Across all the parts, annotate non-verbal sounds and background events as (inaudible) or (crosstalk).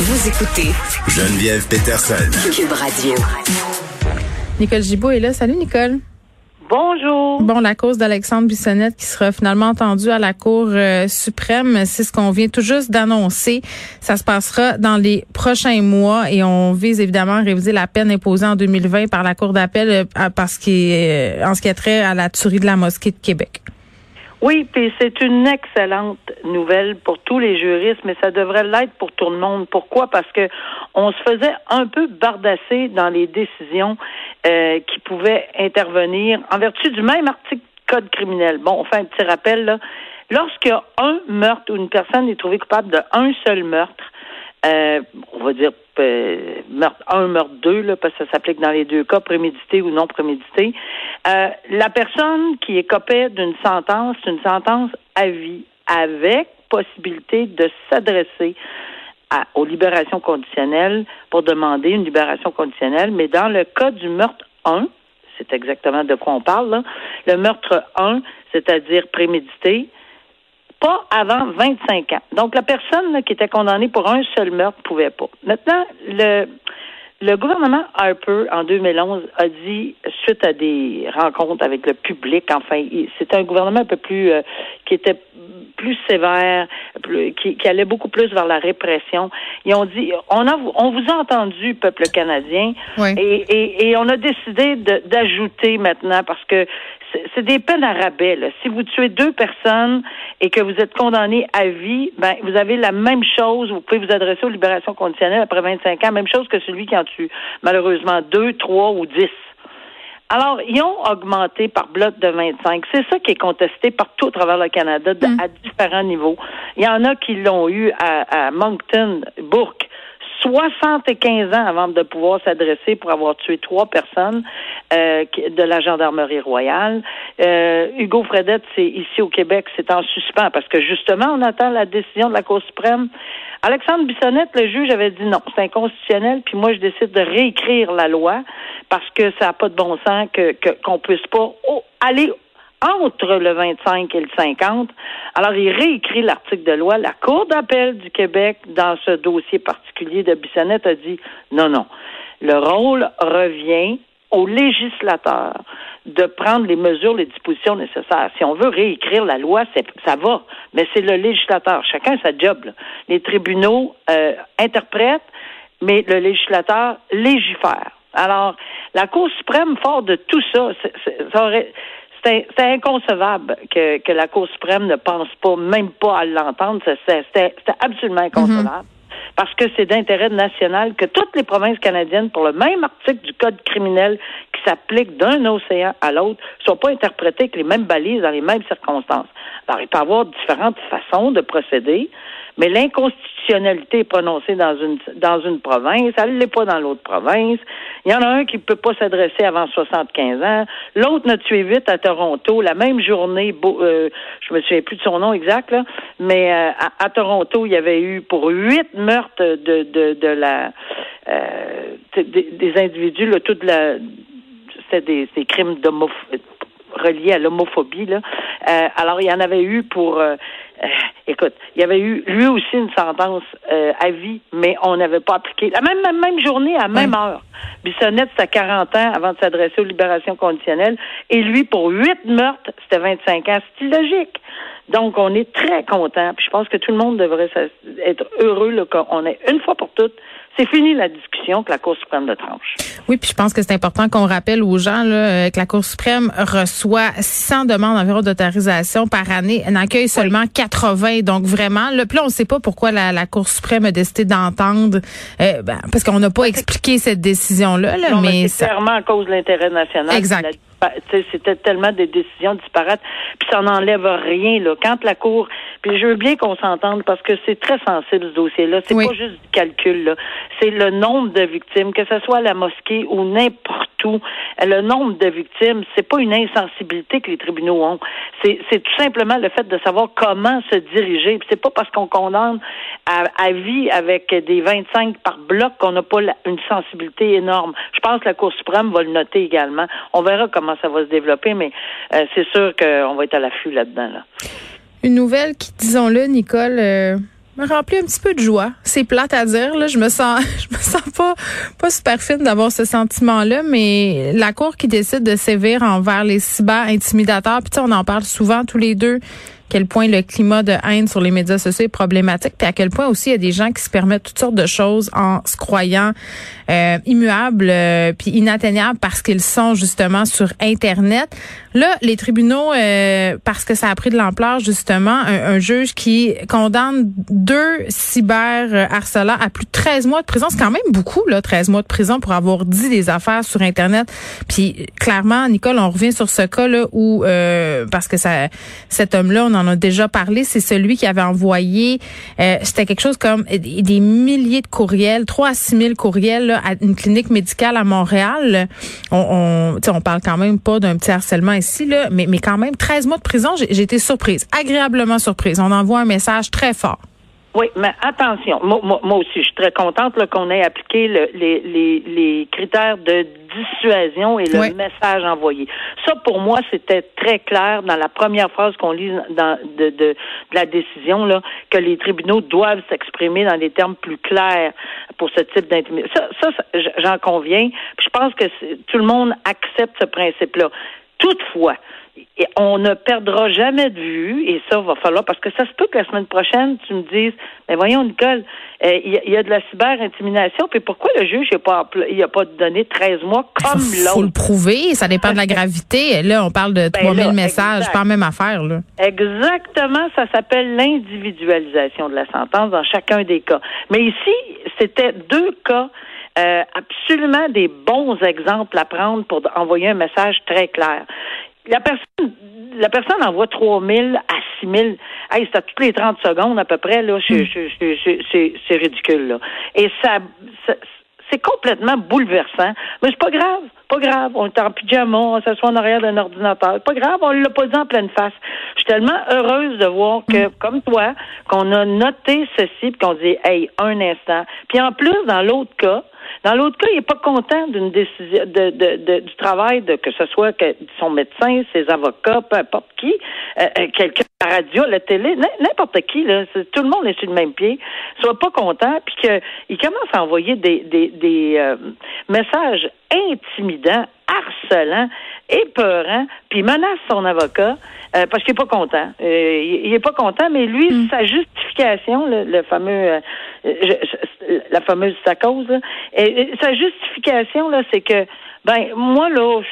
Vous écoutez Geneviève Peterson. Cube Radio. Nicole Gibault est là. Salut Nicole. Bonjour. Bon, la cause d'Alexandre Bissonnette qui sera finalement entendue à la Cour euh, suprême, c'est ce qu'on vient tout juste d'annoncer. Ça se passera dans les prochains mois et on vise évidemment à réviser la peine imposée en 2020 par la Cour d'appel euh, parce qu'il euh, en ce qui a trait à la tuerie de la mosquée de Québec. Oui, puis c'est une excellente nouvelle pour tous les juristes, mais ça devrait l'être pour tout le monde. Pourquoi? Parce que on se faisait un peu bardasser dans les décisions euh, qui pouvaient intervenir en vertu du même article code criminel. Bon, on fait un petit rappel là. A un meurtre ou une personne est trouvée coupable d'un seul meurtre, euh, on va dire euh, meurtre 1, meurtre 2, là, parce que ça s'applique dans les deux cas, prémédité ou non prémédité. Euh, la personne qui est copée d'une sentence, c'est une sentence à vie, avec possibilité de s'adresser aux libérations conditionnelles pour demander une libération conditionnelle, mais dans le cas du meurtre 1, c'est exactement de quoi on parle, là, le meurtre 1, c'est-à-dire prémédité, pas avant 25 ans. Donc, la personne qui était condamnée pour un seul meurtre pouvait pas. Maintenant, le, le gouvernement Harper, en 2011, a dit, suite à des rencontres avec le public, enfin, c'était un gouvernement un peu plus, euh, qui était plus sévère, qui, qui, allait beaucoup plus vers la répression. Ils ont dit, on a, on vous a entendu, peuple canadien, et, et, et, on a décidé d'ajouter maintenant parce que c'est des peines à rabais. Là. Si vous tuez deux personnes et que vous êtes condamné à vie, ben vous avez la même chose. Vous pouvez vous adresser aux libérations conditionnelles après 25 ans, même chose que celui qui en tue malheureusement deux, trois ou dix. Alors, ils ont augmenté par bloc de 25. C'est ça qui est contesté partout au travers le Canada mm. à différents niveaux. Il y en a qui l'ont eu à, à Moncton, Bourque, 75 ans avant de pouvoir s'adresser pour avoir tué trois personnes euh, de la gendarmerie royale. Euh, Hugo Fredette, c'est ici au Québec, c'est en suspens parce que justement, on attend la décision de la Cour suprême. Alexandre Bissonnette, le juge, avait dit non, c'est inconstitutionnel, puis moi, je décide de réécrire la loi parce que ça n'a pas de bon sens que qu'on puisse pas aller entre le 25 et le 50. Alors, il réécrit l'article de loi. La Cour d'appel du Québec, dans ce dossier particulier de Bissonnette, a dit non, non. Le rôle revient au législateur de prendre les mesures, les dispositions nécessaires. Si on veut réécrire la loi, ça va, mais c'est le législateur. Chacun sa job. Les tribunaux euh, interprètent, mais le législateur légifère. Alors, la Cour suprême, fort de tout ça, ça aurait, c'est inconcevable que, que, la Cour suprême ne pense pas, même pas à l'entendre. C'était absolument inconcevable. Parce que c'est d'intérêt national que toutes les provinces canadiennes, pour le même article du Code criminel qui s'applique d'un océan à l'autre, soient pas interprétées avec les mêmes balises dans les mêmes circonstances. Alors, il peut y avoir différentes façons de procéder, mais l'inconstitutionnalité est prononcée dans une dans une province, elle ne l'est pas dans l'autre province. Il y en a un qui ne peut pas s'adresser avant 75 ans. L'autre n'a tué vite à Toronto, la même journée, euh, je me souviens plus de son nom exact, là, mais euh, à, Toronto, il y avait eu pour huit meurtres de, de, de la euh, des, individus, là, toute la c'était des, des crimes d'homophobie relié à l'homophobie. Là. Euh, alors, il y en avait eu pour... Euh, euh, écoute, il y avait eu lui aussi une sentence à vie, mais on n'avait pas appliqué. La même, même, même journée, à même heure. Bissonnette, c'était 40 ans avant de s'adresser aux libérations conditionnelles. Et lui, pour huit meurtres, c'était 25 ans. C'est illogique. Donc, on est très content. Puis je pense que tout le monde devrait être heureux qu'on ait une fois pour toutes c'est fini la discussion que la Cour suprême de tranche. Oui, puis je pense que c'est important qu'on rappelle aux gens là, euh, que la Cour suprême reçoit 600 demandes environ d'autorisation par année, elle accueille seulement 80. Donc vraiment, le plan, on ne sait pas pourquoi la, Cour suprême a décidé d'entendre, euh, ben, parce qu'on n'a pas expliqué cette décision-là. Là, mais, c'est clairement à cause de l'intérêt national. Exact. C'était tellement des décisions disparates, puis ça n'enlève rien. Là. Quand la Cour, puis je veux bien qu'on s'entende parce que c'est très sensible ce dossier-là. C'est pas juste du calcul. Là. C'est le nombre de victimes, que ce soit à la mosquée ou n'importe où. Le nombre de victimes, c'est pas une insensibilité que les tribunaux ont. C'est, tout simplement le fait de savoir comment se diriger. C'est pas parce qu'on condamne à, à, vie avec des 25 par bloc qu'on n'a pas une sensibilité énorme. Je pense que la Cour suprême va le noter également. On verra comment ça va se développer, mais euh, c'est sûr qu'on va être à l'affût là-dedans. Une nouvelle qui, disons-le, Nicole, euh, me remplit un petit peu de joie. C'est plate à dire, là. Je me sens, (laughs) je me sens pas, pas super fine d'avoir ce sentiment-là, mais la Cour qui décide de sévir envers les cyber-intimidateurs, puis on en parle souvent tous les deux, quel point le climat de haine sur les médias sociaux est problématique, puis à quel point aussi il y a des gens qui se permettent toutes sortes de choses en se croyant euh, immuables euh, puis inatteignables parce qu'ils sont justement sur Internet. Là, les tribunaux, euh, parce que ça a pris de l'ampleur justement, un, juge qui condamne deux cyber harcelants à plus de 13 mois de prison, c'est quand même beaucoup là, 13 mois de prison pour avoir dit des affaires sur Internet. Puis clairement, Nicole, on revient sur ce cas là où parce que ça, cet homme-là, on a déjà parlé, c'est celui qui avait envoyé, euh, c'était quelque chose comme des milliers de courriels, 3 à 6 000 courriels à une clinique médicale à Montréal. On, on, on parle quand même pas d'un petit harcèlement ici, là, mais, mais quand même 13 mois de prison, j'ai été surprise, agréablement surprise. On envoie un message très fort. Oui, mais attention, moi, moi, aussi, je suis très contente qu'on ait appliqué le, les, les, les, critères de dissuasion et le message envoyé. Ça, pour moi, c'était très clair dans la première phrase qu'on lit dans, de, de, de, la décision, là, que les tribunaux doivent s'exprimer dans des termes plus clairs pour ce type d'intimidation. Ça, ça j'en conviens. je pense que tout le monde accepte ce principe-là. Toutefois, on ne perdra jamais de vue, et ça va falloir, parce que ça se peut que la semaine prochaine, tu me dises, mais voyons, Nicole, euh, il y, a de la cyber-intimidation, puis pourquoi le juge n'a pas, il a pas donné 13 mois comme l'autre? Il faut le prouver, ça dépend de la (laughs) gravité. Là, on parle de 3000 ben messages, pas même affaire, là. Exactement, ça s'appelle l'individualisation de la sentence dans chacun des cas. Mais ici, c'était deux cas euh, absolument des bons exemples à prendre pour envoyer un message très clair la personne, la personne envoie 3 000 à 6 000. Hey, c'est à toutes les 30 secondes à peu près, là. C'est ridicule, là. Et ça, c'est complètement bouleversant. Mais c'est pas grave, pas grave. On est en pyjama, on s'assoit en arrière d'un ordinateur. Pas grave, on l'a pas dit en pleine face. Je suis tellement heureuse de voir que, hmm. comme toi, qu'on a noté ceci, puis qu'on dit, hey, un instant. Puis en plus, dans l'autre cas, dans l'autre cas, il n'est pas content d'une décision de, de, du travail de que ce soit que son médecin, ses avocats, peu importe qui, euh, euh, quelqu'un à la radio, la télé, n'importe qui, là, tout le monde est sur le même pied, soit pas content, puis qu'il commence à envoyer des, des, des euh, messages intimidants, harcelants, épeurants, puis menace son avocat parce qu'il est pas content. il, est pas content, mais lui, hmm. sa justification, le, fameux, la fameuse sa cause, et, sa justification là, c'est que ben moi là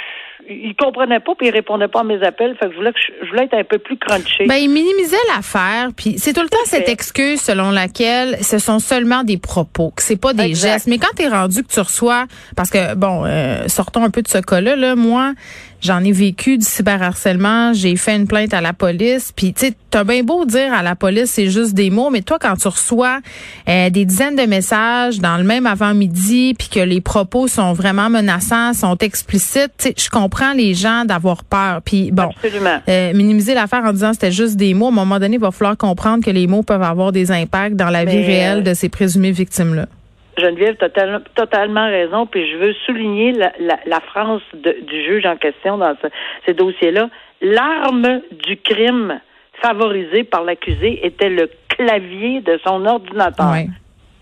il comprenait pas puis il répondait pas à mes appels. Fait que je voulais, je, voulais être un peu plus crunché. Ben, il minimisait l'affaire. Puis c'est tout le temps cette excuse selon laquelle ce sont seulement des propos, que c'est pas des gestes. Mais quand tu es rendu que tu reçois, parce que bon, euh, sortons un peu de ce cas-là. Là, moi, J'en ai vécu du cyberharcèlement, j'ai fait une plainte à la police, puis tu sais, t'as bien beau dire à la police c'est juste des mots, mais toi quand tu reçois euh, des dizaines de messages dans le même avant-midi, puis que les propos sont vraiment menaçants, sont explicites, tu sais, je comprends les gens d'avoir peur. Puis bon, euh, minimiser l'affaire en disant c'était juste des mots, à un moment donné, il va falloir comprendre que les mots peuvent avoir des impacts dans la vie réelle de ces présumées victimes-là. Geneviève, as totalement raison, puis je veux souligner la, la, France du juge en question dans ces dossiers-là. L'arme du crime favorisée par l'accusé était le clavier de son ordinateur.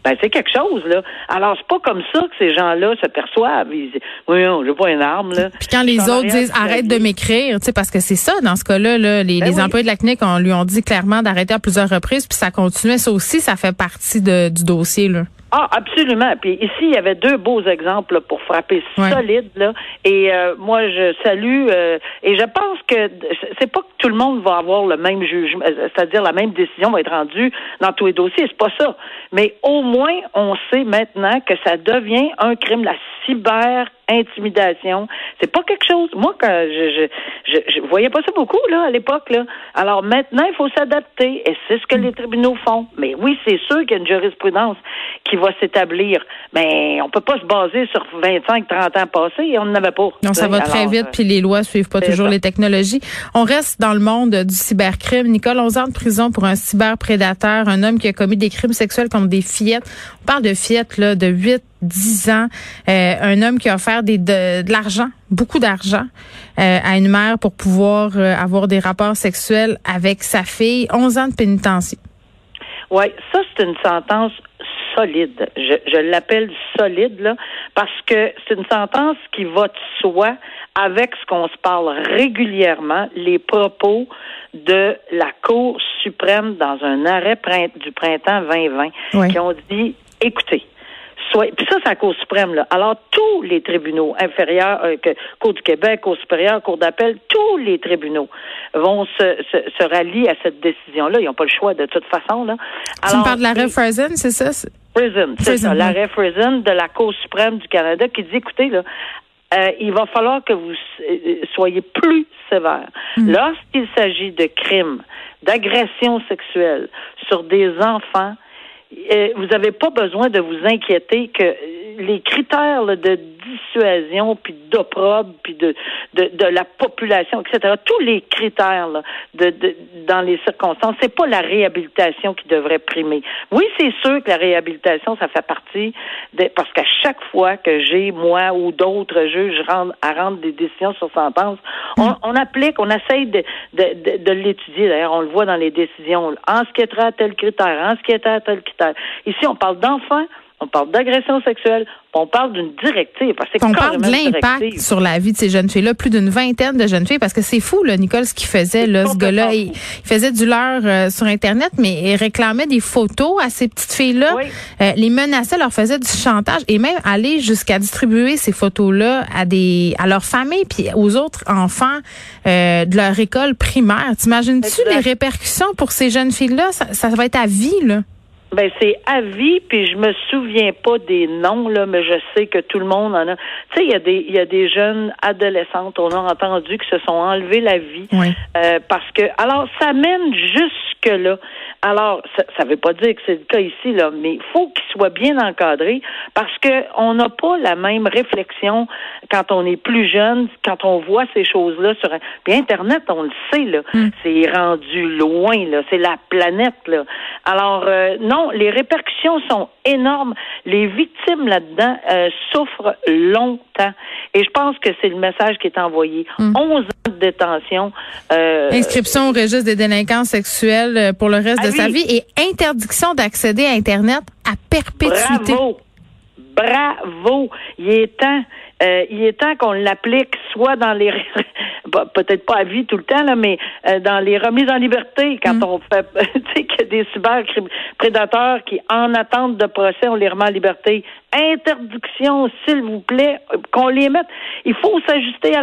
Ben, c'est quelque chose, là. Alors, c'est pas comme ça que ces gens-là se perçoivent. Ils disent, oui, non, j'ai pas une arme, là. Puis quand les autres disent, arrête de m'écrire, tu sais, parce que c'est ça, dans ce cas-là, là, les, ben employés de la clinique, on lui ont dit clairement d'arrêter à plusieurs reprises, puis ça continuait. Ça aussi, ça fait partie de, du dossier, là. Ah, absolument. Puis ici, il y avait deux beaux exemples pour frapper solide. Là. Et euh, moi, je salue. Euh, et je pense que c'est pas que tout le monde va avoir le même jugement, euh, c'est-à-dire la même décision va être rendue dans tous les dossiers. C'est pas ça. Mais au moins, on sait maintenant que ça devient un crime. La cyber intimidation. C'est pas quelque chose. Moi, quand je, je, je, voyais pas ça beaucoup là à l'époque là. Alors maintenant, il faut s'adapter et c'est ce que les tribunaux font. Mais oui, c'est sûr qu'il y a une jurisprudence qui va s'établir. Mais on peut pas se baser sur 25, 30 ans passés et on n'en avait pas. Non, ça va très vite puis les lois suivent pas toujours les technologies. On reste dans le monde du cybercrime. Nicole, 11 ans de prison pour un cyberprédateur, un homme qui a commis des crimes sexuels contre des fillettes. On parle de fillettes là de 8 10 ans, euh, un homme qui a offert des, de, l'argent, beaucoup d'argent, euh, à une mère pour pouvoir euh, avoir des rapports sexuels avec sa fille. 11 ans de pénitencier. Oui, ça, c'est une sentence solide. Je, je l'appelle solide, là, parce que c'est une sentence qui va de soi avec ce qu'on se parle régulièrement, les propos de la Cour suprême dans un arrêt du printemps 2020, qui ont dit, écoutez, puis ça, c'est la Cour suprême. Là. Alors, tous les tribunaux inférieurs, euh, que, Cour du Québec, Cour supérieure, Cour d'appel, tous les tribunaux vont se, se, se rallier à cette décision-là. Ils n'ont pas le choix de toute façon. Là. Alors, tu me parles de l'arrêt Friesen, c'est ça? Friesen, c'est ça. L'arrêt de la Cour suprême du Canada qui dit, écoutez, là, euh, il va falloir que vous euh, soyez plus sévère. Mm. Lorsqu'il s'agit de crimes, d'agressions sexuelles sur des enfants, vous n'avez pas besoin de vous inquiéter que les critères de dissuasion, puis d'opprobre, puis de, de, de, la population, etc., tous les critères de, de, dans les circonstances, c'est pas la réhabilitation qui devrait primer. Oui, c'est sûr que la réhabilitation, ça fait partie de, parce qu'à chaque fois que j'ai, moi ou d'autres juges à rendre des décisions sur sentence, on, mm. on applique, on essaye de, de, de, l'étudier. D'ailleurs, on le voit dans les décisions. En ce qui est à tel critère, en ce qui est à tel critère. Ici, on parle d'enfants, on parle d'agression sexuelle, on parle d'une directive. Parce que on parle de l'impact sur la vie de ces jeunes filles-là, plus d'une vingtaine de jeunes filles, parce que c'est fou, là, Nicole, ce qu'il faisait, là, ce gars-là. Il, faisait du leurre euh, sur Internet, mais il réclamait des photos à ces petites filles-là, euh, les menaçait, leur faisait du chantage et même aller jusqu'à distribuer ces photos-là à des à leurs familles puis aux autres enfants euh, de leur école primaire. T'imagines-tu les répercussions pour ces jeunes filles-là? Ça, ça va être à vie, là. Ben c'est à vie, puis je me souviens pas des noms là, mais je sais que tout le monde en a. Tu sais, il y a des il y a des jeunes adolescentes, on a entendu qui se sont enlevés la vie euh, parce que alors ça mène jusque là. Alors ça, ne veut pas dire que c'est le cas ici là, mais il faut qu'ils soient bien encadrés parce que on n'a pas la même réflexion quand on est plus jeune, quand on voit ces choses là sur puis internet, on le sait là, mm. c'est rendu loin là, c'est la planète là. Alors euh, non les répercussions sont énormes. Les victimes là-dedans euh, souffrent longtemps. Et je pense que c'est le message qui est envoyé. 11 hmm. ans de détention. Euh, Inscription au registre des délinquants sexuels euh, pour le reste de sa vie et interdiction d'accéder à Internet à perpétuité. Bravo. Bravo. Il est temps. il est temps qu'on l'applique soit dans les (laughs) peut-être pas à vie tout le temps, là, mais euh, dans les remises en liberté, quand mm. on fait, (laughs) tu sais, qu'il y a des cyberprédateurs qui, en attente de procès, on les remet en liberté. Interdiction, s'il vous plaît, qu'on les mette. Il faut s'ajuster à la